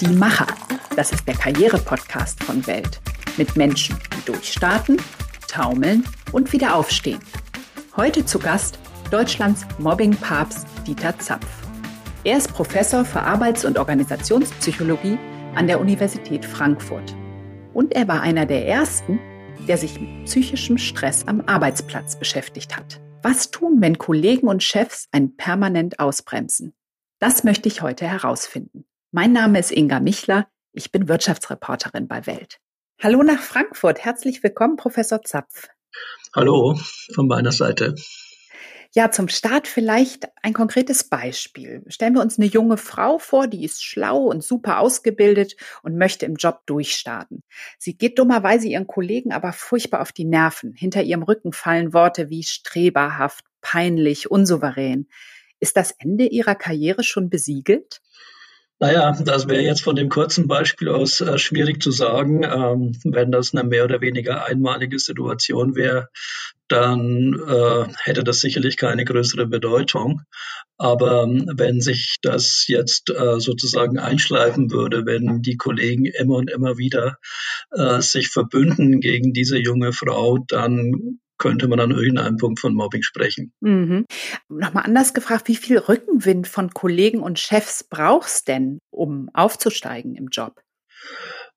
Die Macher, das ist der Karriere-Podcast von Welt. Mit Menschen, die durchstarten, taumeln und wieder aufstehen. Heute zu Gast Deutschlands Mobbing-Papst Dieter Zapf. Er ist Professor für Arbeits- und Organisationspsychologie an der Universität Frankfurt. Und er war einer der ersten, der sich mit psychischem Stress am Arbeitsplatz beschäftigt hat. Was tun, wenn Kollegen und Chefs einen permanent ausbremsen? Das möchte ich heute herausfinden. Mein Name ist Inga Michler. Ich bin Wirtschaftsreporterin bei Welt. Hallo nach Frankfurt. Herzlich willkommen, Professor Zapf. Hallo von meiner Seite. Ja, zum Start vielleicht ein konkretes Beispiel. Stellen wir uns eine junge Frau vor, die ist schlau und super ausgebildet und möchte im Job durchstarten. Sie geht dummerweise ihren Kollegen aber furchtbar auf die Nerven. Hinter ihrem Rücken fallen Worte wie streberhaft, peinlich, unsouverän. Ist das Ende ihrer Karriere schon besiegelt? Naja, das wäre jetzt von dem kurzen Beispiel aus äh, schwierig zu sagen. Ähm, wenn das eine mehr oder weniger einmalige Situation wäre, dann äh, hätte das sicherlich keine größere Bedeutung. Aber ähm, wenn sich das jetzt äh, sozusagen einschleifen würde, wenn die Kollegen immer und immer wieder äh, sich verbünden gegen diese junge Frau, dann könnte man an irgendeinem Punkt von Mobbing sprechen. Mhm. Nochmal anders gefragt, wie viel Rückenwind von Kollegen und Chefs brauchst denn, um aufzusteigen im Job?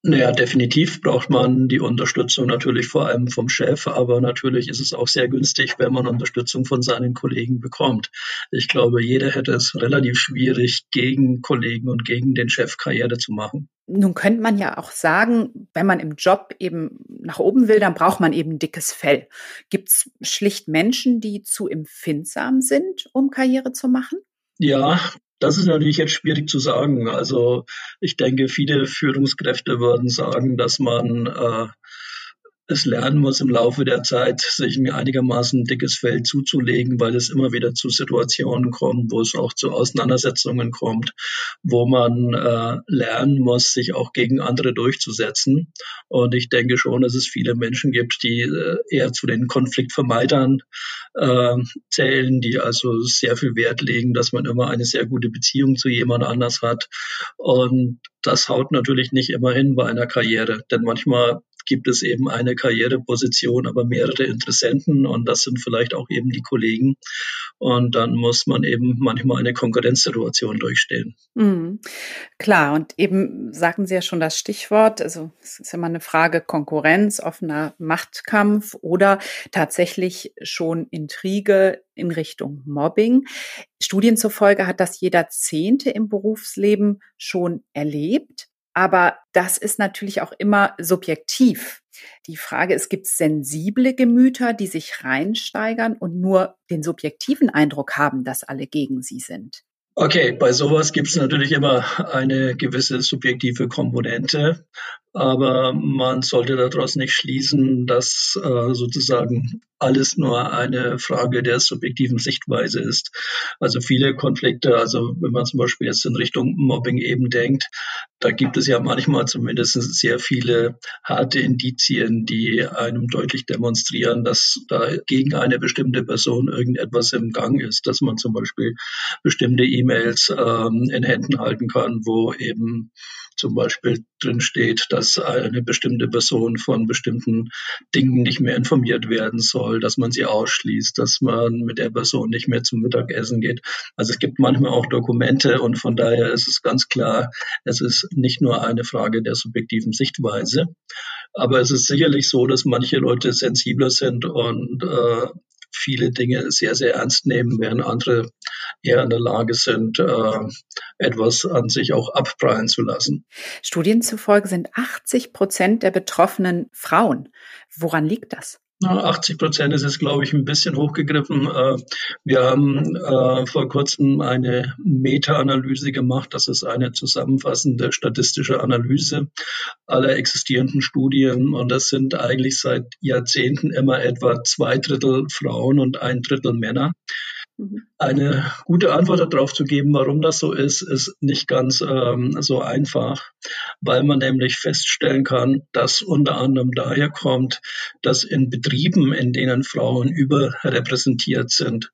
Naja, definitiv braucht man die Unterstützung natürlich vor allem vom Chef, aber natürlich ist es auch sehr günstig, wenn man Unterstützung von seinen Kollegen bekommt. Ich glaube, jeder hätte es relativ schwierig, gegen Kollegen und gegen den Chef Karriere zu machen. Nun könnte man ja auch sagen, wenn man im Job eben nach oben will, dann braucht man eben dickes Fell. Gibt es schlicht Menschen, die zu empfindsam sind, um Karriere zu machen? Ja, das ist natürlich jetzt schwierig zu sagen. Also ich denke, viele Führungskräfte würden sagen, dass man äh, es lernen muss im Laufe der Zeit, sich ein einigermaßen dickes Feld zuzulegen, weil es immer wieder zu Situationen kommt, wo es auch zu Auseinandersetzungen kommt, wo man äh, lernen muss, sich auch gegen andere durchzusetzen. Und ich denke schon, dass es viele Menschen gibt, die äh, eher zu den Konfliktvermeidern äh, zählen, die also sehr viel Wert legen, dass man immer eine sehr gute Beziehung zu jemand anders hat. Und das haut natürlich nicht immer hin bei einer Karriere, denn manchmal gibt es eben eine Karriereposition, aber mehrere Interessenten und das sind vielleicht auch eben die Kollegen. Und dann muss man eben manchmal eine Konkurrenzsituation durchstehen. Mhm. Klar, und eben sagten Sie ja schon das Stichwort, also es ist immer eine Frage Konkurrenz, offener Machtkampf oder tatsächlich schon Intrige in Richtung Mobbing. Studien zufolge hat das jeder Zehnte im Berufsleben schon erlebt. Aber das ist natürlich auch immer subjektiv. Die Frage ist, gibt es sensible Gemüter, die sich reinsteigern und nur den subjektiven Eindruck haben, dass alle gegen sie sind? Okay, bei sowas gibt es natürlich immer eine gewisse subjektive Komponente, aber man sollte daraus nicht schließen, dass äh, sozusagen alles nur eine Frage der subjektiven Sichtweise ist. Also viele Konflikte, also wenn man zum Beispiel jetzt in Richtung Mobbing eben denkt, da gibt es ja manchmal zumindest sehr viele harte Indizien, die einem deutlich demonstrieren, dass da gegen eine bestimmte Person irgendetwas im Gang ist, dass man zum Beispiel bestimmte E-Mails ähm, in Händen halten kann, wo eben zum Beispiel drin steht, dass eine bestimmte Person von bestimmten Dingen nicht mehr informiert werden soll, dass man sie ausschließt, dass man mit der Person nicht mehr zum Mittagessen geht. Also es gibt manchmal auch Dokumente und von daher ist es ganz klar, es ist nicht nur eine Frage der subjektiven Sichtweise. Aber es ist sicherlich so, dass manche Leute sensibler sind und äh, viele Dinge sehr, sehr ernst nehmen, während andere eher in der Lage sind, äh, etwas an sich auch abprallen zu lassen. Studien zufolge sind 80 Prozent der Betroffenen Frauen. Woran liegt das? 80 Prozent ist es, glaube ich, ein bisschen hochgegriffen. Äh, wir haben äh, vor kurzem eine Meta-Analyse gemacht. Das ist eine zusammenfassende statistische Analyse aller existierenden Studien. Und das sind eigentlich seit Jahrzehnten immer etwa zwei Drittel Frauen und ein Drittel Männer. Mhm. Eine gute Antwort darauf zu geben, warum das so ist, ist nicht ganz ähm, so einfach, weil man nämlich feststellen kann, dass unter anderem daher kommt, dass in Betrieben, in denen Frauen überrepräsentiert sind,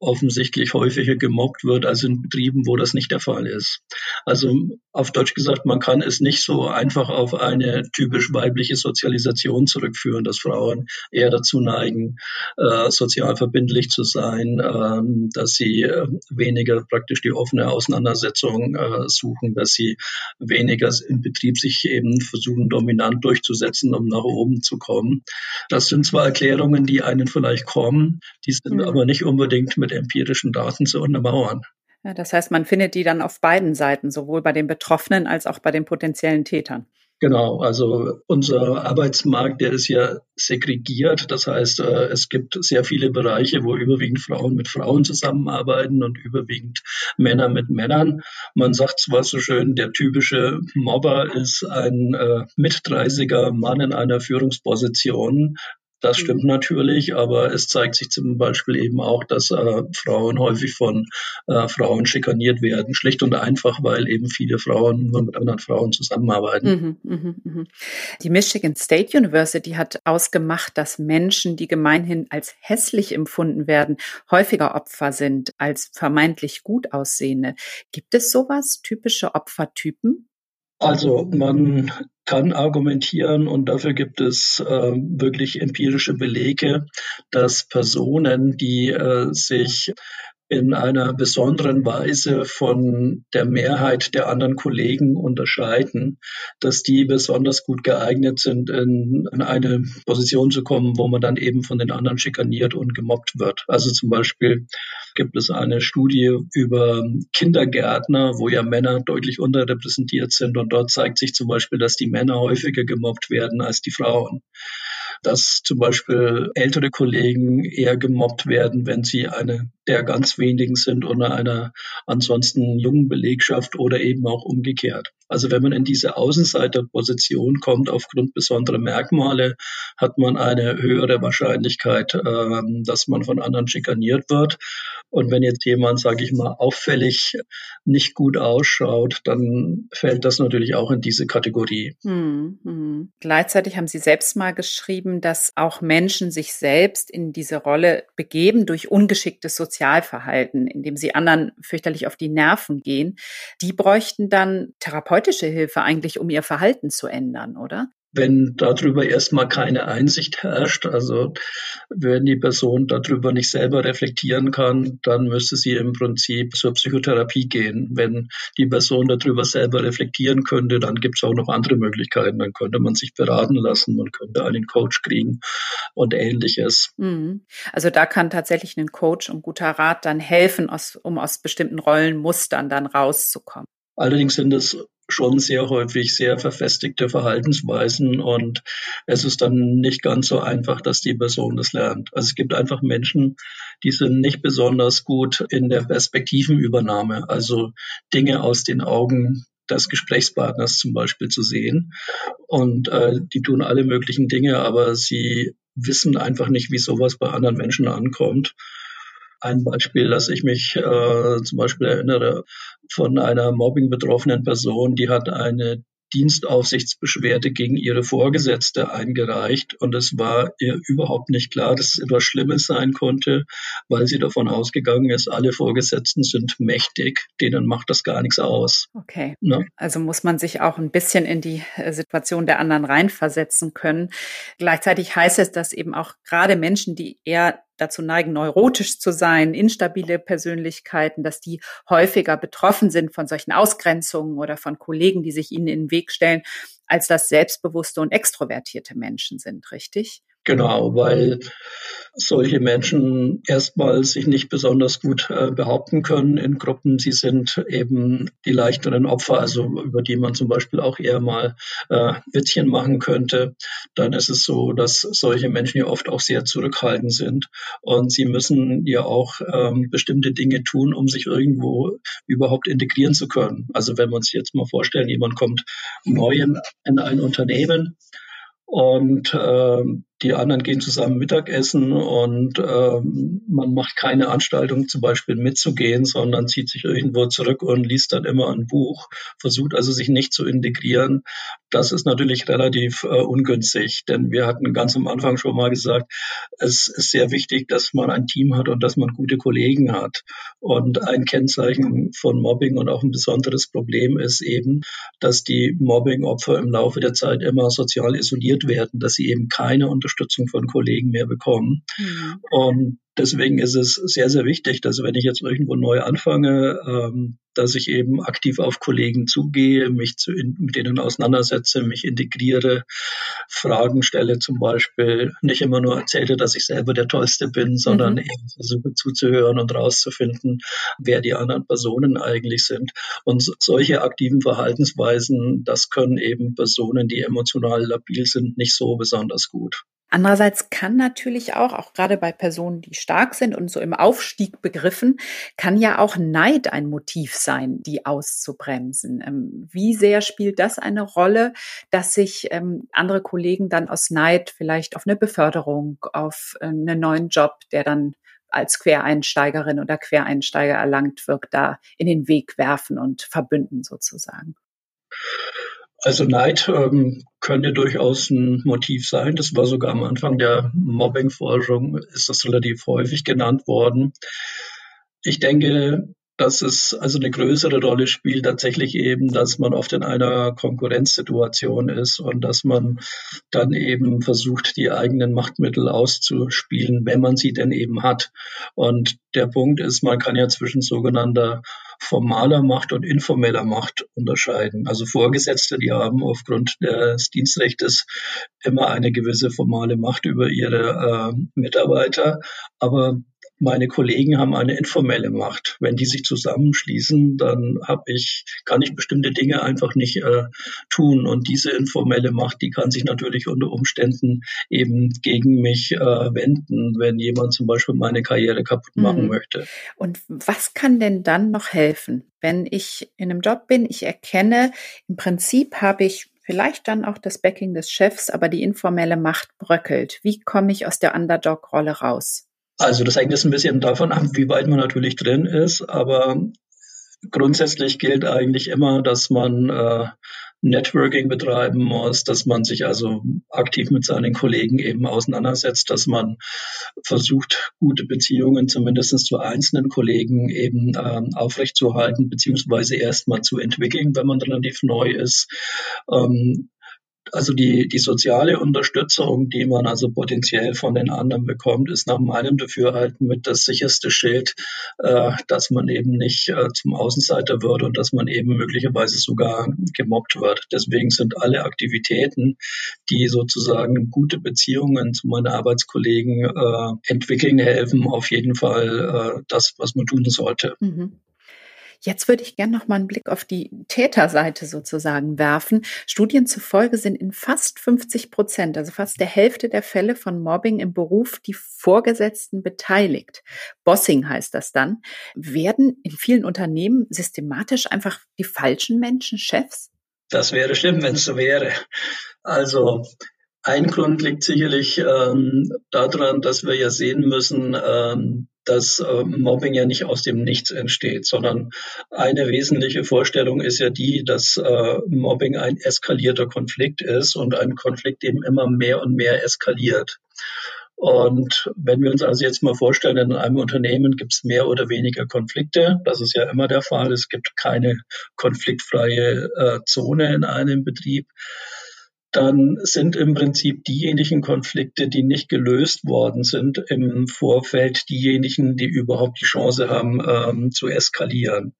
offensichtlich häufiger gemobbt wird als in Betrieben, wo das nicht der Fall ist. Also auf Deutsch gesagt, man kann es nicht so einfach auf eine typisch weibliche Sozialisation zurückführen, dass Frauen eher dazu neigen, äh, sozial verbindlich zu sein, äh, dass sie äh, weniger praktisch die offene Auseinandersetzung äh, suchen, dass sie weniger im Betrieb sich eben versuchen, dominant durchzusetzen, um nach oben zu kommen. Das sind zwar Erklärungen, die einen vielleicht kommen, die sind mhm. aber nicht unbedingt mit empirischen Daten zu untermauern. Ja, das heißt, man findet die dann auf beiden Seiten, sowohl bei den Betroffenen als auch bei den potenziellen Tätern. Genau, also unser Arbeitsmarkt, der ist ja segregiert. Das heißt, äh, es gibt sehr viele Bereiche, wo überwiegend Frauen mit Frauen zusammenarbeiten und überwiegend Männer mit Männern. Man sagt zwar so schön, der typische Mobber ist ein äh, Mit-30er Mann in einer Führungsposition. Das mhm. stimmt natürlich, aber es zeigt sich zum Beispiel eben auch, dass äh, Frauen häufig von äh, Frauen schikaniert werden, schlicht und einfach, weil eben viele Frauen nur mit anderen Frauen zusammenarbeiten. Mhm, mh, mh. Die Michigan State University hat ausgemacht, dass Menschen, die gemeinhin als hässlich empfunden werden, häufiger Opfer sind als vermeintlich gut aussehende. Gibt es sowas, typische Opfertypen? Also man kann argumentieren und dafür gibt es äh, wirklich empirische Belege, dass Personen, die äh, sich in einer besonderen Weise von der Mehrheit der anderen Kollegen unterscheiden, dass die besonders gut geeignet sind, in, in, eine Position zu kommen, wo man dann eben von den anderen schikaniert und gemobbt wird. Also zum Beispiel gibt es eine Studie über Kindergärtner, wo ja Männer deutlich unterrepräsentiert sind und dort zeigt sich zum Beispiel, dass die Männer häufiger gemobbt werden als die Frauen dass zum Beispiel ältere Kollegen eher gemobbt werden, wenn sie eine der ganz wenigen sind unter einer ansonsten jungen Belegschaft oder eben auch umgekehrt. Also wenn man in diese Außenseiterposition kommt aufgrund besonderer Merkmale, hat man eine höhere Wahrscheinlichkeit, äh, dass man von anderen schikaniert wird. Und wenn jetzt jemand, sage ich mal, auffällig nicht gut ausschaut, dann fällt das natürlich auch in diese Kategorie. Hm, hm. Gleichzeitig haben Sie selbst mal geschrieben, dass auch Menschen sich selbst in diese Rolle begeben durch ungeschicktes Sozialverhalten, indem sie anderen fürchterlich auf die Nerven gehen. Die bräuchten dann therapeutische Hilfe eigentlich, um ihr Verhalten zu ändern, oder? wenn darüber erstmal keine Einsicht herrscht, also wenn die Person darüber nicht selber reflektieren kann, dann müsste sie im Prinzip zur Psychotherapie gehen. Wenn die Person darüber selber reflektieren könnte, dann gibt es auch noch andere Möglichkeiten. Dann könnte man sich beraten lassen, man könnte einen Coach kriegen und ähnliches. Mhm. Also da kann tatsächlich ein Coach und guter Rat dann helfen, um aus bestimmten Rollenmustern dann rauszukommen. Allerdings sind es schon sehr häufig sehr verfestigte Verhaltensweisen und es ist dann nicht ganz so einfach, dass die Person das lernt. Also es gibt einfach Menschen, die sind nicht besonders gut in der Perspektivenübernahme, also Dinge aus den Augen des Gesprächspartners zum Beispiel zu sehen. Und äh, die tun alle möglichen Dinge, aber sie wissen einfach nicht, wie sowas bei anderen Menschen ankommt. Ein Beispiel, dass ich mich äh, zum Beispiel erinnere von einer mobbing-betroffenen Person, die hat eine Dienstaufsichtsbeschwerde gegen ihre Vorgesetzte eingereicht und es war ihr überhaupt nicht klar, dass es etwas Schlimmes sein konnte, weil sie davon ausgegangen ist, alle Vorgesetzten sind mächtig, denen macht das gar nichts aus. Okay. Ne? Also muss man sich auch ein bisschen in die äh, Situation der anderen reinversetzen können. Gleichzeitig heißt es, dass eben auch gerade Menschen, die eher dazu neigen, neurotisch zu sein, instabile Persönlichkeiten, dass die häufiger betroffen sind von solchen Ausgrenzungen oder von Kollegen, die sich ihnen in den Weg stellen, als das selbstbewusste und extrovertierte Menschen sind, richtig? Genau, weil solche Menschen erstmal sich nicht besonders gut äh, behaupten können in Gruppen. Sie sind eben die leichteren Opfer, also über die man zum Beispiel auch eher mal äh, Witzchen machen könnte. Dann ist es so, dass solche Menschen ja oft auch sehr zurückhaltend sind und sie müssen ja auch ähm, bestimmte Dinge tun, um sich irgendwo überhaupt integrieren zu können. Also wenn wir uns jetzt mal vorstellen, jemand kommt neu in, in ein Unternehmen und ähm, die anderen gehen zusammen Mittagessen und ähm, man macht keine Anstaltung, zum Beispiel mitzugehen, sondern zieht sich irgendwo zurück und liest dann immer ein Buch, versucht also sich nicht zu integrieren. Das ist natürlich relativ äh, ungünstig, denn wir hatten ganz am Anfang schon mal gesagt, es ist sehr wichtig, dass man ein Team hat und dass man gute Kollegen hat. Und ein Kennzeichen von Mobbing und auch ein besonderes Problem ist eben, dass die Mobbing-Opfer im Laufe der Zeit immer sozial isoliert werden, dass sie eben keine Unterstützung von Kollegen mehr bekommen. Mhm. Und deswegen ist es sehr, sehr wichtig, dass wenn ich jetzt irgendwo neu anfange, ähm, dass ich eben aktiv auf Kollegen zugehe, mich zu, in, mit denen auseinandersetze, mich integriere, Fragen stelle zum Beispiel, nicht immer nur erzähle, dass ich selber der Tollste bin, sondern mhm. eben versuche zuzuhören und rauszufinden, wer die anderen Personen eigentlich sind. Und solche aktiven Verhaltensweisen, das können eben Personen, die emotional labil sind, nicht so besonders gut. Andererseits kann natürlich auch, auch gerade bei Personen, die stark sind und so im Aufstieg begriffen, kann ja auch Neid ein Motiv sein, die auszubremsen. Ähm, wie sehr spielt das eine Rolle, dass sich ähm, andere Kollegen dann aus Neid vielleicht auf eine Beförderung, auf äh, einen neuen Job, der dann als Quereinsteigerin oder Quereinsteiger erlangt wird, da in den Weg werfen und verbünden sozusagen? Also Neid ähm, könnte durchaus ein Motiv sein. Das war sogar am Anfang der Mobbing-Forschung, ist das relativ häufig genannt worden. Ich denke, dass es also eine größere Rolle spielt tatsächlich eben, dass man oft in einer Konkurrenzsituation ist und dass man dann eben versucht, die eigenen Machtmittel auszuspielen, wenn man sie denn eben hat. Und der Punkt ist, man kann ja zwischen sogenannter formaler Macht und informeller Macht unterscheiden. Also Vorgesetzte, die haben aufgrund des Dienstrechtes immer eine gewisse formale Macht über ihre äh, Mitarbeiter, aber meine Kollegen haben eine informelle Macht. Wenn die sich zusammenschließen, dann habe ich, kann ich bestimmte Dinge einfach nicht äh, tun. Und diese informelle Macht, die kann sich natürlich unter Umständen eben gegen mich äh, wenden, wenn jemand zum Beispiel meine Karriere kaputt machen mhm. möchte. Und was kann denn dann noch helfen, wenn ich in einem Job bin? Ich erkenne, im Prinzip habe ich vielleicht dann auch das Backing des Chefs, aber die informelle Macht bröckelt. Wie komme ich aus der Underdog-Rolle raus? Also das hängt jetzt ein bisschen davon ab, wie weit man natürlich drin ist, aber grundsätzlich gilt eigentlich immer, dass man äh, Networking betreiben muss, dass man sich also aktiv mit seinen Kollegen eben auseinandersetzt, dass man versucht, gute Beziehungen zumindest zu einzelnen Kollegen eben ähm, aufrechtzuerhalten, beziehungsweise erstmal zu entwickeln, wenn man relativ neu ist. Ähm, also die, die soziale Unterstützung, die man also potenziell von den anderen bekommt, ist nach meinem Dafürhalten mit das sicherste Schild, äh, dass man eben nicht äh, zum Außenseiter wird und dass man eben möglicherweise sogar gemobbt wird. Deswegen sind alle Aktivitäten, die sozusagen gute Beziehungen zu meinen Arbeitskollegen äh, entwickeln helfen, auf jeden Fall äh, das, was man tun sollte. Mhm. Jetzt würde ich gerne noch mal einen Blick auf die Täterseite sozusagen werfen. Studien zufolge sind in fast 50 Prozent, also fast der Hälfte der Fälle von Mobbing im Beruf die Vorgesetzten beteiligt. Bossing heißt das dann. Werden in vielen Unternehmen systematisch einfach die falschen Menschen Chefs? Das wäre schlimm, wenn es so wäre. Also ein Grund liegt sicherlich ähm, daran, dass wir ja sehen müssen, ähm, dass äh, Mobbing ja nicht aus dem Nichts entsteht, sondern eine wesentliche Vorstellung ist ja die, dass äh, Mobbing ein eskalierter Konflikt ist und ein Konflikt eben immer mehr und mehr eskaliert. Und wenn wir uns also jetzt mal vorstellen, in einem Unternehmen gibt es mehr oder weniger Konflikte. Das ist ja immer der Fall. Es gibt keine konfliktfreie äh, Zone in einem Betrieb dann sind im Prinzip diejenigen Konflikte, die nicht gelöst worden sind, im Vorfeld diejenigen, die überhaupt die Chance haben ähm, zu eskalieren.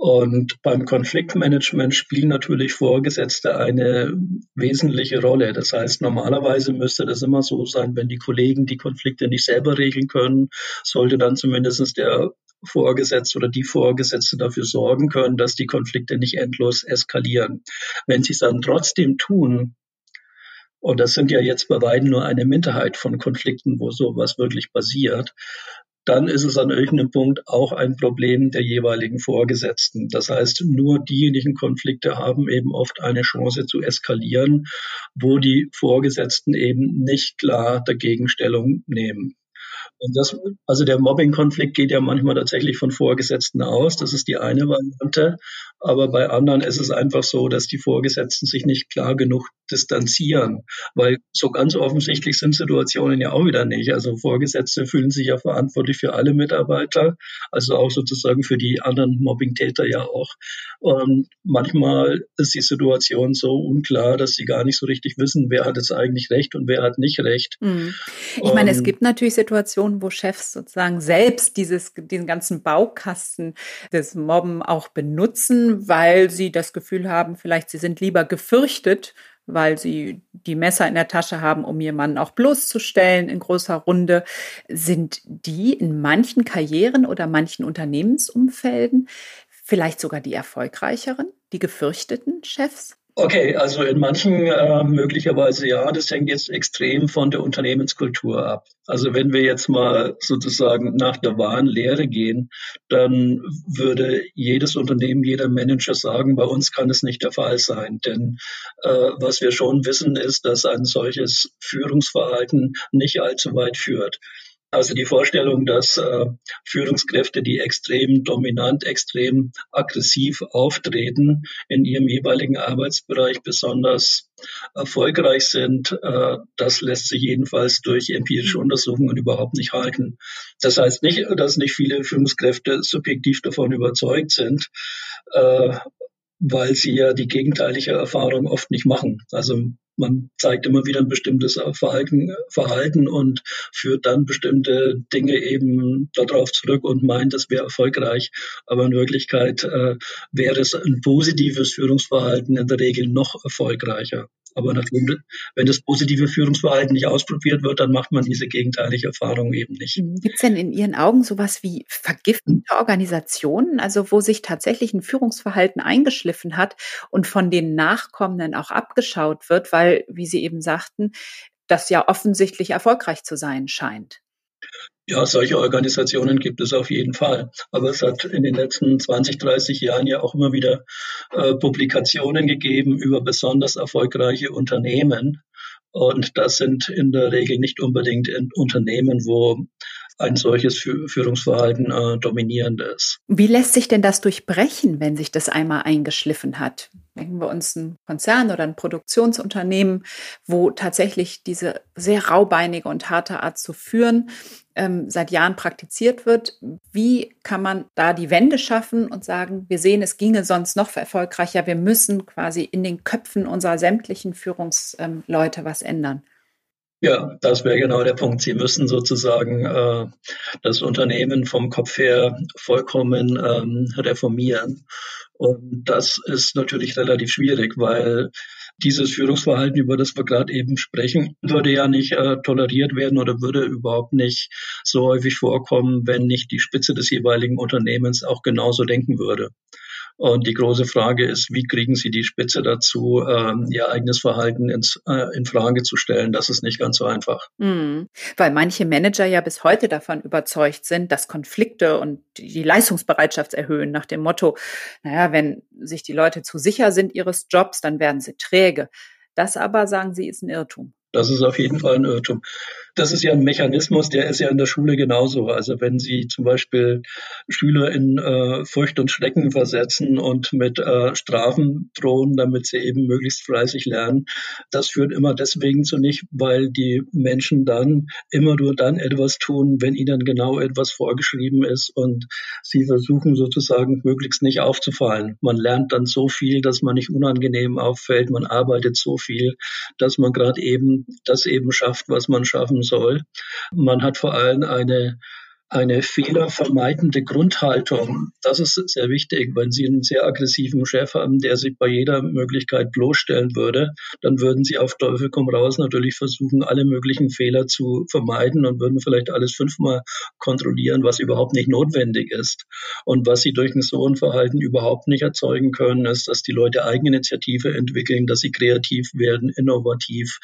Und beim Konfliktmanagement spielen natürlich Vorgesetzte eine wesentliche Rolle. Das heißt, normalerweise müsste das immer so sein, wenn die Kollegen die Konflikte nicht selber regeln können, sollte dann zumindest der Vorgesetzte oder die Vorgesetzte dafür sorgen können, dass die Konflikte nicht endlos eskalieren. Wenn sie es dann trotzdem tun, und das sind ja jetzt bei beiden nur eine Minderheit von Konflikten, wo sowas wirklich passiert, dann ist es an irgendeinem Punkt auch ein Problem der jeweiligen Vorgesetzten. Das heißt, nur diejenigen Konflikte haben eben oft eine Chance zu eskalieren, wo die Vorgesetzten eben nicht klar dagegen Stellung nehmen. Und das, also der Mobbing-Konflikt geht ja manchmal tatsächlich von Vorgesetzten aus. Das ist die eine Variante. Aber bei anderen ist es einfach so, dass die Vorgesetzten sich nicht klar genug distanzieren, weil so ganz offensichtlich sind Situationen ja auch wieder nicht. Also Vorgesetzte fühlen sich ja verantwortlich für alle Mitarbeiter, also auch sozusagen für die anderen Mobbing-Täter ja auch. Und manchmal ist die Situation so unklar, dass sie gar nicht so richtig wissen, wer hat jetzt eigentlich recht und wer hat nicht recht. Mhm. Ich meine, es gibt natürlich Situationen, wo Chefs sozusagen selbst dieses, diesen ganzen Baukasten des Mobben auch benutzen, weil sie das Gefühl haben, vielleicht sie sind lieber gefürchtet weil sie die Messer in der Tasche haben, um jemanden auch bloßzustellen in großer Runde. Sind die in manchen Karrieren oder manchen Unternehmensumfelden vielleicht sogar die erfolgreicheren, die gefürchteten Chefs? Okay, also in manchen äh, möglicherweise ja, das hängt jetzt extrem von der Unternehmenskultur ab. Also wenn wir jetzt mal sozusagen nach der wahren Lehre gehen, dann würde jedes Unternehmen, jeder Manager sagen, bei uns kann es nicht der Fall sein. Denn äh, was wir schon wissen, ist, dass ein solches Führungsverhalten nicht allzu weit führt. Also die Vorstellung, dass äh, Führungskräfte, die extrem dominant, extrem aggressiv auftreten, in ihrem jeweiligen Arbeitsbereich besonders erfolgreich sind, äh, das lässt sich jedenfalls durch empirische Untersuchungen überhaupt nicht halten. Das heißt nicht, dass nicht viele Führungskräfte subjektiv davon überzeugt sind, äh, weil sie ja die gegenteilige Erfahrung oft nicht machen. Also man zeigt immer wieder ein bestimmtes Verhalten, Verhalten und führt dann bestimmte Dinge eben darauf zurück und meint, das wäre erfolgreich. Aber in Wirklichkeit äh, wäre es ein positives Führungsverhalten in der Regel noch erfolgreicher. Aber natürlich, wenn das positive Führungsverhalten nicht ausprobiert wird, dann macht man diese gegenteilige Erfahrung eben nicht. Mhm. Gibt es denn in Ihren Augen sowas wie vergiftende Organisationen, also wo sich tatsächlich ein Führungsverhalten eingeschliffen hat und von den Nachkommenden auch abgeschaut wird, weil, wie Sie eben sagten, das ja offensichtlich erfolgreich zu sein scheint? Ja, solche Organisationen gibt es auf jeden Fall. Aber es hat in den letzten 20, 30 Jahren ja auch immer wieder äh, Publikationen gegeben über besonders erfolgreiche Unternehmen. Und das sind in der Regel nicht unbedingt Unternehmen, wo ein solches Führungsverhalten äh, dominierend ist. Wie lässt sich denn das durchbrechen, wenn sich das einmal eingeschliffen hat? Denken wir uns einen Konzern oder ein Produktionsunternehmen, wo tatsächlich diese sehr raubeinige und harte Art zu führen ähm, seit Jahren praktiziert wird. Wie kann man da die Wende schaffen und sagen, wir sehen, es ginge sonst noch erfolgreicher. Wir müssen quasi in den Köpfen unserer sämtlichen Führungsleute was ändern. Ja, das wäre genau der Punkt. Sie müssen sozusagen äh, das Unternehmen vom Kopf her vollkommen ähm, reformieren. Und das ist natürlich relativ schwierig, weil dieses Führungsverhalten, über das wir gerade eben sprechen, würde ja nicht äh, toleriert werden oder würde überhaupt nicht so häufig vorkommen, wenn nicht die Spitze des jeweiligen Unternehmens auch genauso denken würde. Und die große Frage ist, wie kriegen Sie die Spitze dazu, ähm, ihr eigenes Verhalten ins, äh, in Frage zu stellen? Das ist nicht ganz so einfach. Mhm. Weil manche Manager ja bis heute davon überzeugt sind, dass Konflikte und die Leistungsbereitschaft erhöhen, nach dem Motto, naja, wenn sich die Leute zu sicher sind ihres Jobs, dann werden sie träge. Das aber, sagen Sie, ist ein Irrtum. Das ist auf jeden Fall ein Irrtum. Das ist ja ein Mechanismus, der ist ja in der Schule genauso. Also wenn Sie zum Beispiel Schüler in äh, Furcht und Schrecken versetzen und mit äh, Strafen drohen, damit sie eben möglichst fleißig lernen, das führt immer deswegen zu nicht, weil die Menschen dann immer nur dann etwas tun, wenn ihnen genau etwas vorgeschrieben ist und sie versuchen sozusagen möglichst nicht aufzufallen. Man lernt dann so viel, dass man nicht unangenehm auffällt. Man arbeitet so viel, dass man gerade eben das eben schafft, was man schaffen soll. Man hat vor allem eine eine fehlervermeidende Grundhaltung. Das ist sehr wichtig. Wenn Sie einen sehr aggressiven Chef haben, der sich bei jeder Möglichkeit bloßstellen würde, dann würden Sie auf Teufel komm raus natürlich versuchen, alle möglichen Fehler zu vermeiden und würden vielleicht alles fünfmal kontrollieren, was überhaupt nicht notwendig ist. Und was Sie durch ein so Verhalten überhaupt nicht erzeugen können, ist, dass die Leute Eigeninitiative entwickeln, dass sie kreativ werden, innovativ,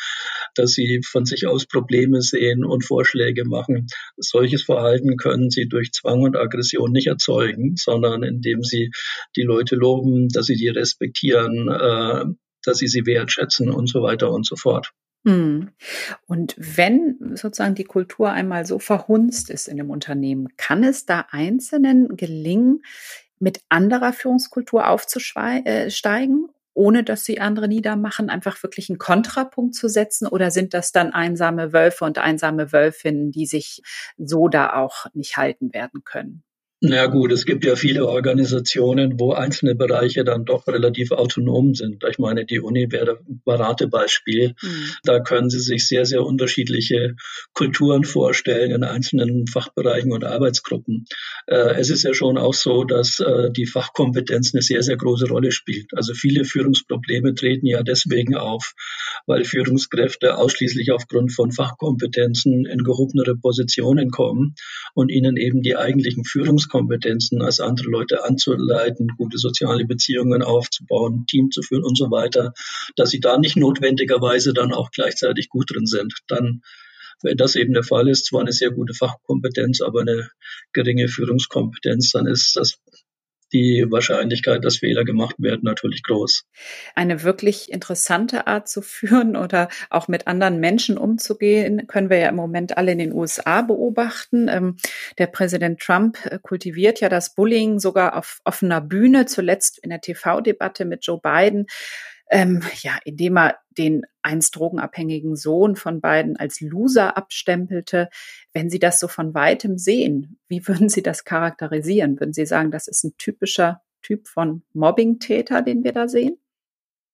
dass sie von sich aus Probleme sehen und Vorschläge machen. Solches Verhalten werden, können sie durch Zwang und Aggression nicht erzeugen, sondern indem sie die Leute loben, dass sie die respektieren, äh, dass sie sie wertschätzen und so weiter und so fort. Hm. Und wenn sozusagen die Kultur einmal so verhunzt ist in dem Unternehmen, kann es da Einzelnen gelingen, mit anderer Führungskultur aufzusteigen, äh, ohne dass sie andere niedermachen, einfach wirklich einen Kontrapunkt zu setzen? Oder sind das dann einsame Wölfe und einsame Wölfinnen, die sich so da auch nicht halten werden können? Na gut, es gibt ja viele Organisationen, wo einzelne Bereiche dann doch relativ autonom sind. Ich meine, die Uni wäre ein Paradebeispiel. Mhm. Da können Sie sich sehr, sehr unterschiedliche Kulturen vorstellen in einzelnen Fachbereichen und Arbeitsgruppen. Äh, es ist ja schon auch so, dass äh, die Fachkompetenz eine sehr, sehr große Rolle spielt. Also viele Führungsprobleme treten ja deswegen auf, weil Führungskräfte ausschließlich aufgrund von Fachkompetenzen in gehobenere Positionen kommen und ihnen eben die eigentlichen Führungskompetenzen Kompetenzen als andere Leute anzuleiten, gute soziale Beziehungen aufzubauen, Team zu führen und so weiter, dass sie da nicht notwendigerweise dann auch gleichzeitig gut drin sind. Dann wenn das eben der Fall ist, zwar eine sehr gute Fachkompetenz, aber eine geringe Führungskompetenz, dann ist das die Wahrscheinlichkeit, dass Fehler gemacht werden, natürlich groß. Eine wirklich interessante Art zu führen oder auch mit anderen Menschen umzugehen, können wir ja im Moment alle in den USA beobachten. Ähm, der Präsident Trump äh, kultiviert ja das Bullying sogar auf offener Bühne, zuletzt in der TV-Debatte mit Joe Biden ähm, ja, indem er den einst drogenabhängigen Sohn von beiden als Loser abstempelte. Wenn Sie das so von weitem sehen, wie würden Sie das charakterisieren? Würden Sie sagen, das ist ein typischer Typ von Mobbing-Täter, den wir da sehen?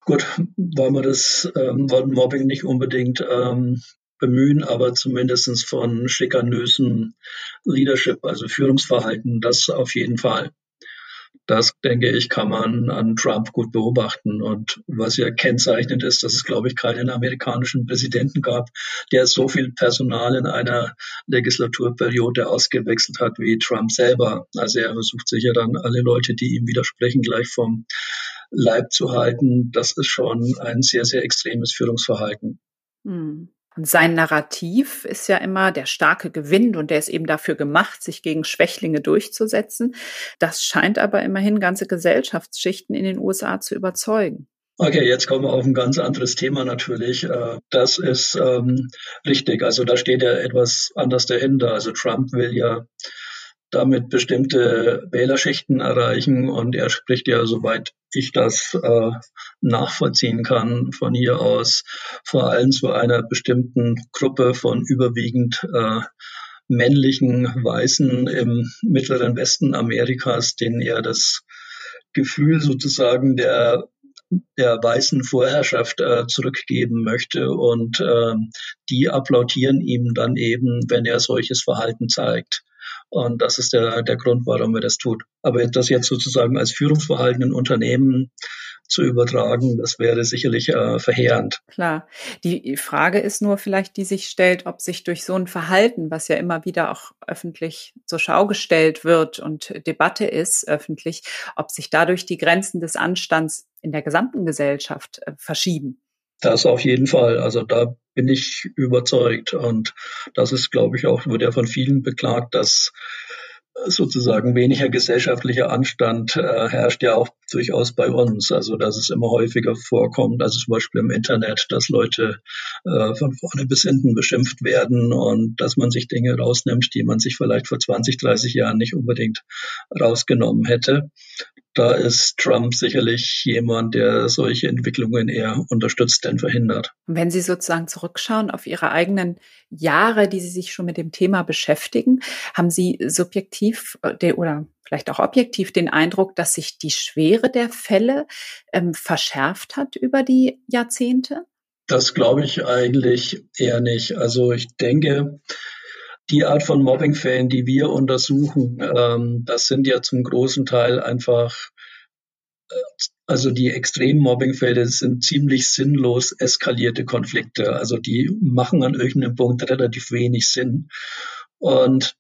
Gut, wollen wir das ähm, wollen Mobbing nicht unbedingt ähm, bemühen, aber zumindest von schikanösen Leadership, also Führungsverhalten, das auf jeden Fall. Das, denke ich, kann man an Trump gut beobachten. Und was ja kennzeichnend ist, dass es, glaube ich, keinen amerikanischen Präsidenten gab, der so viel Personal in einer Legislaturperiode ausgewechselt hat wie Trump selber. Also er versucht sicher dann alle Leute, die ihm widersprechen, gleich vom Leib zu halten. Das ist schon ein sehr, sehr extremes Führungsverhalten. Hm. Und sein Narrativ ist ja immer, der Starke gewinnt und der ist eben dafür gemacht, sich gegen Schwächlinge durchzusetzen. Das scheint aber immerhin ganze Gesellschaftsschichten in den USA zu überzeugen. Okay, jetzt kommen wir auf ein ganz anderes Thema natürlich. Äh, das ist ähm, richtig. Also da steht ja etwas anders dahinter. Also Trump will ja damit bestimmte Wählerschichten erreichen. Und er spricht ja, soweit ich das äh, nachvollziehen kann, von hier aus vor allem zu einer bestimmten Gruppe von überwiegend äh, männlichen Weißen im mittleren Westen Amerikas, denen er das Gefühl sozusagen der der weißen Vorherrschaft äh, zurückgeben möchte und äh, die applaudieren ihm dann eben, wenn er solches Verhalten zeigt. Und das ist der, der Grund, warum er das tut. Aber das jetzt sozusagen als Führungsverhalten in Unternehmen zu übertragen, das wäre sicherlich äh, verheerend. Klar. Die Frage ist nur vielleicht, die sich stellt, ob sich durch so ein Verhalten, was ja immer wieder auch öffentlich zur Schau gestellt wird und Debatte ist öffentlich, ob sich dadurch die Grenzen des Anstands in der gesamten Gesellschaft äh, verschieben. Das auf jeden Fall. Also da bin ich überzeugt. Und das ist, glaube ich, auch, wird ja von vielen beklagt, dass sozusagen weniger gesellschaftlicher Anstand äh, herrscht ja auch durchaus bei uns. Also dass es immer häufiger vorkommt, also zum Beispiel im Internet, dass Leute äh, von vorne bis hinten beschimpft werden und dass man sich Dinge rausnimmt, die man sich vielleicht vor 20, 30 Jahren nicht unbedingt rausgenommen hätte da ist Trump sicherlich jemand, der solche Entwicklungen eher unterstützt denn verhindert. Wenn Sie sozusagen zurückschauen auf Ihre eigenen Jahre, die Sie sich schon mit dem Thema beschäftigen, haben Sie subjektiv äh, oder vielleicht auch objektiv den Eindruck, dass sich die Schwere der Fälle ähm, verschärft hat über die Jahrzehnte? Das glaube ich eigentlich eher nicht. Also ich denke, die Art von Mobbingfällen, die wir untersuchen, ähm, das sind ja zum großen Teil einfach, äh, also die extremen Mobbingfälle sind ziemlich sinnlos eskalierte Konflikte. Also die machen an irgendeinem Punkt relativ wenig Sinn. Und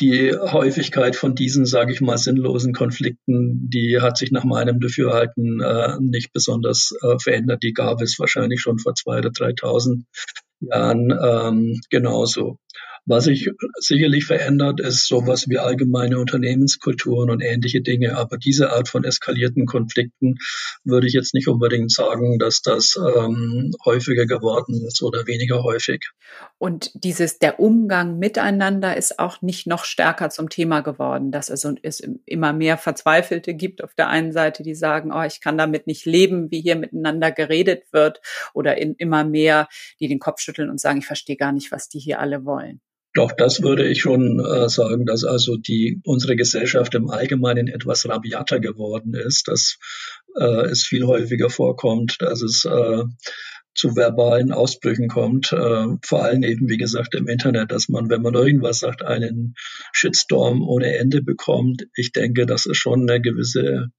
die Häufigkeit von diesen, sage ich mal, sinnlosen Konflikten, die hat sich nach meinem Dafürhalten äh, nicht besonders äh, verändert. Die gab es wahrscheinlich schon vor zwei oder 3.000 Jahren ähm, genauso. Was sich sicherlich verändert, ist sowas wie allgemeine Unternehmenskulturen und ähnliche Dinge. Aber diese Art von eskalierten Konflikten würde ich jetzt nicht unbedingt sagen, dass das ähm, häufiger geworden ist oder weniger häufig. Und dieses, der Umgang miteinander ist auch nicht noch stärker zum Thema geworden, dass es, es immer mehr Verzweifelte gibt auf der einen Seite, die sagen, oh, ich kann damit nicht leben, wie hier miteinander geredet wird oder in immer mehr, die den Kopf schütteln und sagen, ich verstehe gar nicht, was die hier alle wollen. Doch das würde ich schon äh, sagen, dass also die unsere Gesellschaft im Allgemeinen etwas rabiater geworden ist, dass äh, es viel häufiger vorkommt, dass es äh, zu verbalen Ausbrüchen kommt, äh, vor allem eben, wie gesagt, im Internet, dass man, wenn man irgendwas sagt, einen Shitstorm ohne Ende bekommt. Ich denke, das ist schon eine gewisse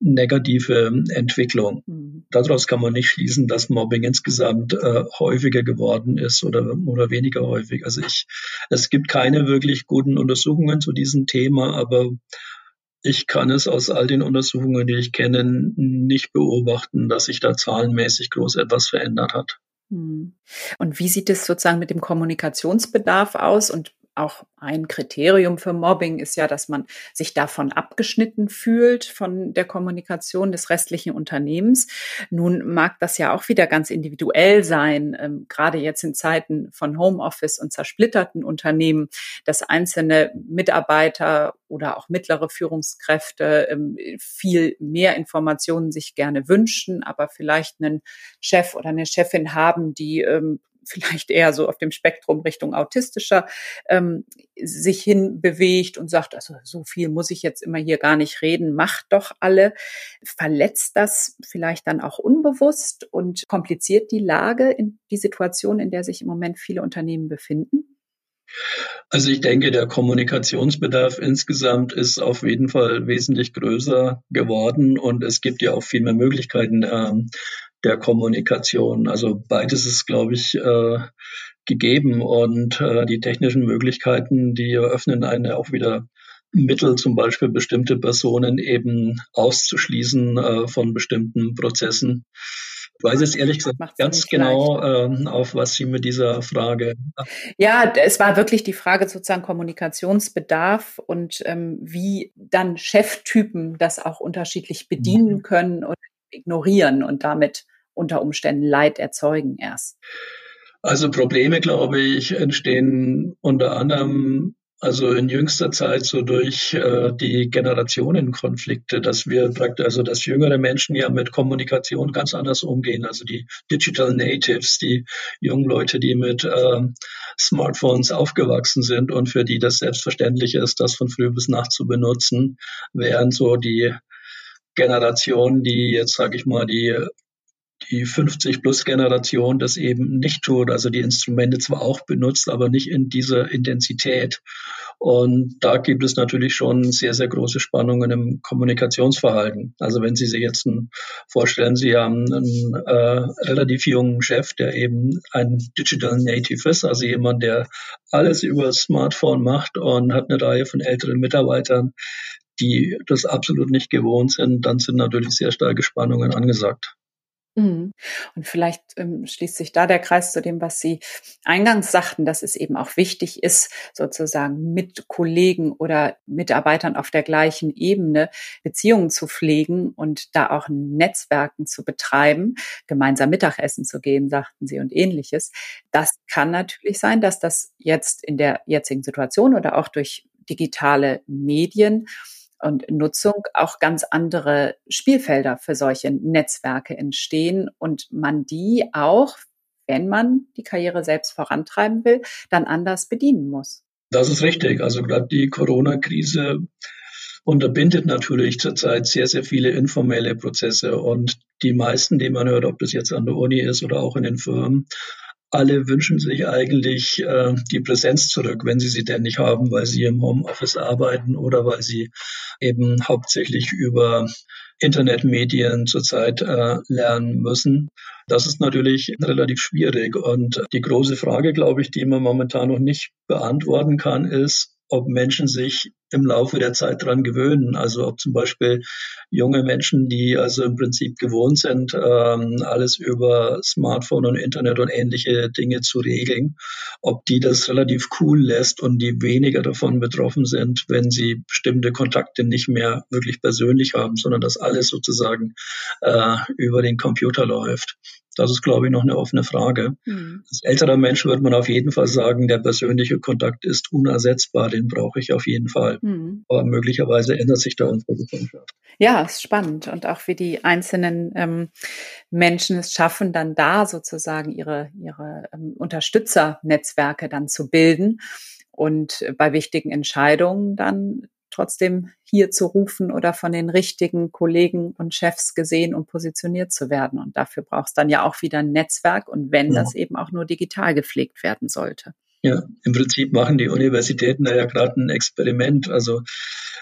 negative Entwicklung. Mhm. Daraus kann man nicht schließen, dass Mobbing insgesamt äh, häufiger geworden ist oder, oder weniger häufig. Also ich, es gibt keine wirklich guten Untersuchungen zu diesem Thema, aber ich kann es aus all den Untersuchungen, die ich kenne, nicht beobachten, dass sich da zahlenmäßig groß etwas verändert hat. Mhm. Und wie sieht es sozusagen mit dem Kommunikationsbedarf aus? Und auch ein Kriterium für Mobbing ist ja, dass man sich davon abgeschnitten fühlt, von der Kommunikation des restlichen Unternehmens. Nun mag das ja auch wieder ganz individuell sein, ähm, gerade jetzt in Zeiten von Homeoffice und zersplitterten Unternehmen, dass einzelne Mitarbeiter oder auch mittlere Führungskräfte ähm, viel mehr Informationen sich gerne wünschen, aber vielleicht einen Chef oder eine Chefin haben, die ähm, vielleicht eher so auf dem Spektrum Richtung autistischer ähm, sich hin bewegt und sagt, also so viel muss ich jetzt immer hier gar nicht reden, macht doch alle. Verletzt das vielleicht dann auch unbewusst und kompliziert die Lage in die Situation, in der sich im Moment viele Unternehmen befinden? Also ich denke, der Kommunikationsbedarf insgesamt ist auf jeden Fall wesentlich größer geworden und es gibt ja auch viel mehr Möglichkeiten ähm, der Kommunikation. Also beides ist, glaube ich, äh, gegeben und äh, die technischen Möglichkeiten, die eröffnen eine auch wieder Mittel, zum Beispiel bestimmte Personen eben auszuschließen äh, von bestimmten Prozessen. Ich weiß jetzt ehrlich gesagt Macht's ganz genau, ähm, auf was Sie mit dieser Frage. Ja, es war wirklich die Frage sozusagen Kommunikationsbedarf und ähm, wie dann Cheftypen das auch unterschiedlich bedienen mhm. können und ignorieren und damit unter Umständen Leid erzeugen erst? Also Probleme, glaube ich, entstehen unter anderem also in jüngster Zeit so durch äh, die Generationenkonflikte, dass wir praktisch, also dass jüngere Menschen ja mit Kommunikation ganz anders umgehen. Also die Digital Natives, die jungen Leute, die mit äh, Smartphones aufgewachsen sind und für die das selbstverständlich ist, das von früh bis nacht zu benutzen, während so die Generation, die jetzt, sage ich mal, die die 50-plus-Generation das eben nicht tut, also die Instrumente zwar auch benutzt, aber nicht in dieser Intensität. Und da gibt es natürlich schon sehr, sehr große Spannungen im Kommunikationsverhalten. Also wenn Sie sich jetzt vorstellen, Sie haben einen äh, relativ jungen Chef, der eben ein Digital Native ist, also jemand, der alles über Smartphone macht und hat eine Reihe von älteren Mitarbeitern, die das absolut nicht gewohnt sind, dann sind natürlich sehr starke Spannungen angesagt. Mhm. Und vielleicht ähm, schließt sich da der Kreis zu dem, was Sie eingangs sagten, dass es eben auch wichtig ist, sozusagen mit Kollegen oder Mitarbeitern auf der gleichen Ebene Beziehungen zu pflegen und da auch Netzwerken zu betreiben, gemeinsam Mittagessen zu gehen, sagten Sie und ähnliches. Das kann natürlich sein, dass das jetzt in der jetzigen Situation oder auch durch digitale Medien und Nutzung auch ganz andere Spielfelder für solche Netzwerke entstehen und man die auch, wenn man die Karriere selbst vorantreiben will, dann anders bedienen muss. Das ist richtig. Also gerade die Corona-Krise unterbindet natürlich zurzeit sehr, sehr viele informelle Prozesse und die meisten, die man hört, ob das jetzt an der Uni ist oder auch in den Firmen, alle wünschen sich eigentlich äh, die Präsenz zurück, wenn sie sie denn nicht haben, weil sie im Homeoffice arbeiten oder weil sie eben hauptsächlich über Internetmedien zurzeit äh, lernen müssen. Das ist natürlich relativ schwierig. Und die große Frage, glaube ich, die man momentan noch nicht beantworten kann, ist, ob Menschen sich im Laufe der Zeit dran gewöhnen. Also ob zum Beispiel junge Menschen, die also im Prinzip gewohnt sind, ähm, alles über Smartphone und Internet und ähnliche Dinge zu regeln, ob die das relativ cool lässt und die weniger davon betroffen sind, wenn sie bestimmte Kontakte nicht mehr wirklich persönlich haben, sondern dass alles sozusagen äh, über den Computer läuft. Das ist, glaube ich, noch eine offene Frage. Mhm. Als älterer Mensch würde man auf jeden Fall sagen, der persönliche Kontakt ist unersetzbar, den brauche ich auf jeden Fall. Mhm. Aber möglicherweise ändert sich da unsere Gesellschaft. Ja, ist spannend. Und auch wie die einzelnen ähm, Menschen es schaffen, dann da sozusagen ihre, ihre ähm, Unterstützernetzwerke dann zu bilden und bei wichtigen Entscheidungen dann trotzdem hier zu rufen oder von den richtigen Kollegen und Chefs gesehen und positioniert zu werden. Und dafür braucht es dann ja auch wieder ein Netzwerk und wenn ja. das eben auch nur digital gepflegt werden sollte. Ja, im Prinzip machen die Universitäten da ja gerade ein Experiment. Also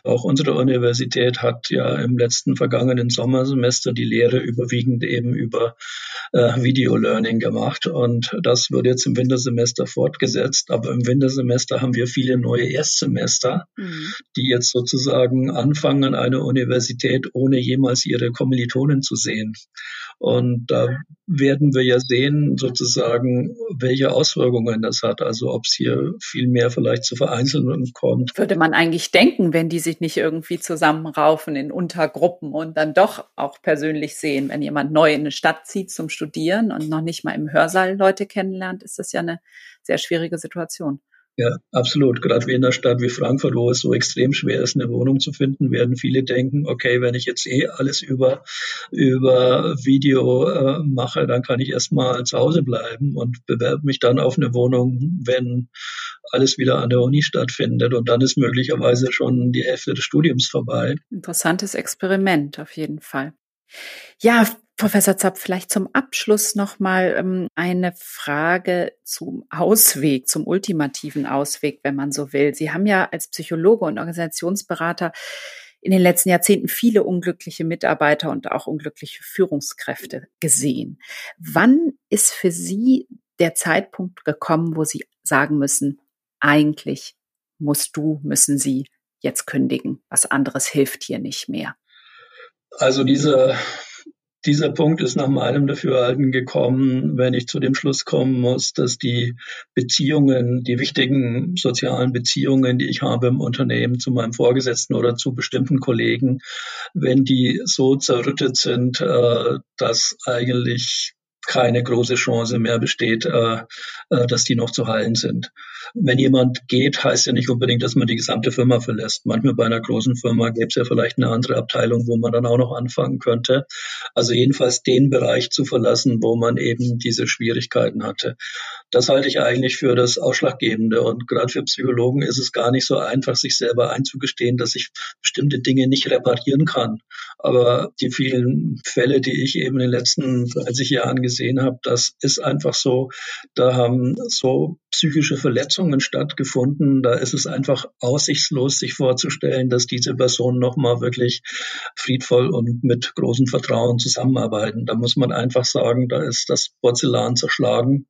auch unsere Universität hat ja im letzten vergangenen Sommersemester die Lehre überwiegend eben über äh, Video-Learning gemacht. Und das wird jetzt im Wintersemester fortgesetzt. Aber im Wintersemester haben wir viele neue Erstsemester, mhm. die jetzt sozusagen anfangen an einer Universität, ohne jemals ihre Kommilitonen zu sehen. Und da werden wir ja sehen, sozusagen, welche Auswirkungen das hat. Also ob es hier viel mehr vielleicht zu Vereinzelungen kommt. Würde man eigentlich denken, wenn die sich nicht irgendwie zusammenraufen in Untergruppen und dann doch auch persönlich sehen. Wenn jemand neu in eine Stadt zieht zum Studieren und noch nicht mal im Hörsaal Leute kennenlernt, ist das ja eine sehr schwierige Situation. Ja, absolut. Gerade wie in einer Stadt wie Frankfurt, wo es so extrem schwer ist, eine Wohnung zu finden, werden viele denken, okay, wenn ich jetzt eh alles über, über Video äh, mache, dann kann ich erstmal zu Hause bleiben und bewerbe mich dann auf eine Wohnung, wenn alles wieder an der Uni stattfindet. Und dann ist möglicherweise schon die Hälfte des Studiums vorbei. Interessantes Experiment auf jeden Fall. Ja, Professor Zapp, vielleicht zum Abschluss nochmal ähm, eine Frage zum Ausweg, zum ultimativen Ausweg, wenn man so will. Sie haben ja als Psychologe und Organisationsberater in den letzten Jahrzehnten viele unglückliche Mitarbeiter und auch unglückliche Führungskräfte gesehen. Wann ist für Sie der Zeitpunkt gekommen, wo Sie sagen müssen, eigentlich musst du, müssen Sie jetzt kündigen. Was anderes hilft hier nicht mehr. Also diese dieser Punkt ist nach meinem Dafürhalten gekommen, wenn ich zu dem Schluss kommen muss, dass die Beziehungen, die wichtigen sozialen Beziehungen, die ich habe im Unternehmen zu meinem Vorgesetzten oder zu bestimmten Kollegen, wenn die so zerrüttet sind, äh, dass eigentlich keine große Chance mehr besteht, äh, äh, dass die noch zu heilen sind. Wenn jemand geht, heißt ja nicht unbedingt, dass man die gesamte Firma verlässt. Manchmal bei einer großen Firma gäbe es ja vielleicht eine andere Abteilung, wo man dann auch noch anfangen könnte. Also jedenfalls den Bereich zu verlassen, wo man eben diese Schwierigkeiten hatte. Das halte ich eigentlich für das Ausschlaggebende. Und gerade für Psychologen ist es gar nicht so einfach, sich selber einzugestehen, dass ich bestimmte Dinge nicht reparieren kann. Aber die vielen Fälle, die ich eben in den letzten 30 Jahren gesehen habe, das ist einfach so, da haben so psychische Verletzungen stattgefunden. Da ist es einfach aussichtslos, sich vorzustellen, dass diese Personen nochmal wirklich friedvoll und mit großem Vertrauen zusammenarbeiten. Da muss man einfach sagen, da ist das Porzellan zerschlagen.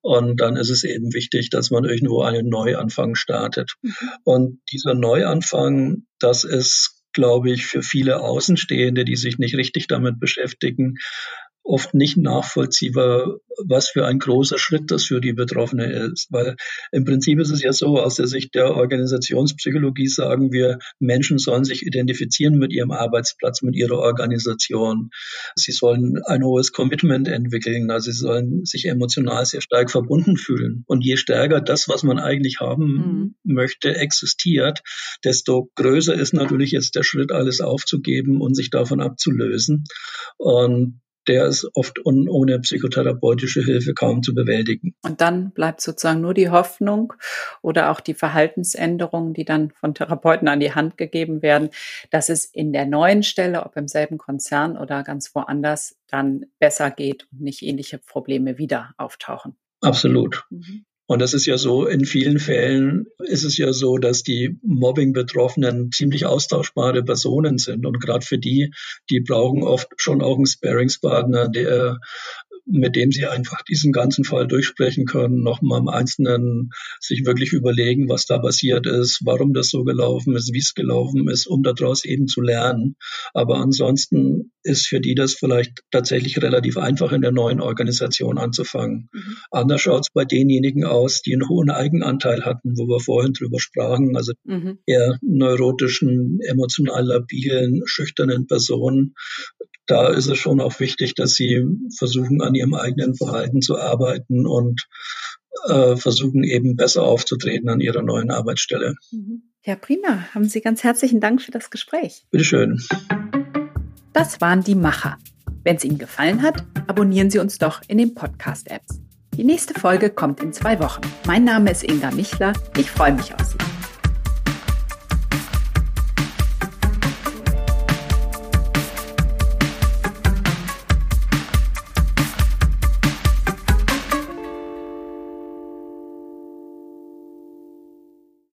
Und dann ist es eben wichtig, dass man irgendwo einen Neuanfang startet. Mhm. Und dieser Neuanfang, das ist glaube ich, für viele Außenstehende, die sich nicht richtig damit beschäftigen, oft nicht nachvollziehbar, was für ein großer Schritt das für die Betroffene ist. Weil im Prinzip ist es ja so, aus der Sicht der Organisationspsychologie sagen wir, Menschen sollen sich identifizieren mit ihrem Arbeitsplatz, mit ihrer Organisation. Sie sollen ein hohes Commitment entwickeln, also sie sollen sich emotional sehr stark verbunden fühlen. Und je stärker das, was man eigentlich haben mhm. möchte, existiert, desto größer ist natürlich jetzt der Schritt, alles aufzugeben und sich davon abzulösen. Und der ist oft un, ohne psychotherapeutische Hilfe kaum zu bewältigen. Und dann bleibt sozusagen nur die Hoffnung oder auch die Verhaltensänderungen, die dann von Therapeuten an die Hand gegeben werden, dass es in der neuen Stelle, ob im selben Konzern oder ganz woanders, dann besser geht und nicht ähnliche Probleme wieder auftauchen. Absolut. Mhm. Und das ist ja so, in vielen Fällen ist es ja so, dass die Mobbing-Betroffenen ziemlich austauschbare Personen sind. Und gerade für die, die brauchen oft schon auch einen Sparingspartner, der mit dem sie einfach diesen ganzen Fall durchsprechen können, nochmal im Einzelnen sich wirklich überlegen, was da passiert ist, warum das so gelaufen ist, wie es gelaufen ist, um daraus eben zu lernen. Aber ansonsten ist für die das vielleicht tatsächlich relativ einfach in der neuen Organisation anzufangen. Mhm. Anders schaut es bei denjenigen aus, die einen hohen Eigenanteil hatten, wo wir vorhin drüber sprachen, also mhm. eher neurotischen, emotional labilen, schüchternen Personen. Da ist es schon auch wichtig, dass sie versuchen, an ihrem eigenen Verhalten zu arbeiten und äh, versuchen eben besser aufzutreten an ihrer neuen Arbeitsstelle. Mhm. Ja, prima. Haben Sie ganz herzlichen Dank für das Gespräch. Bitteschön. Das waren die Macher. Wenn es Ihnen gefallen hat, abonnieren Sie uns doch in den Podcast-Apps. Die nächste Folge kommt in zwei Wochen. Mein Name ist Inga Michler. Ich freue mich auf Sie.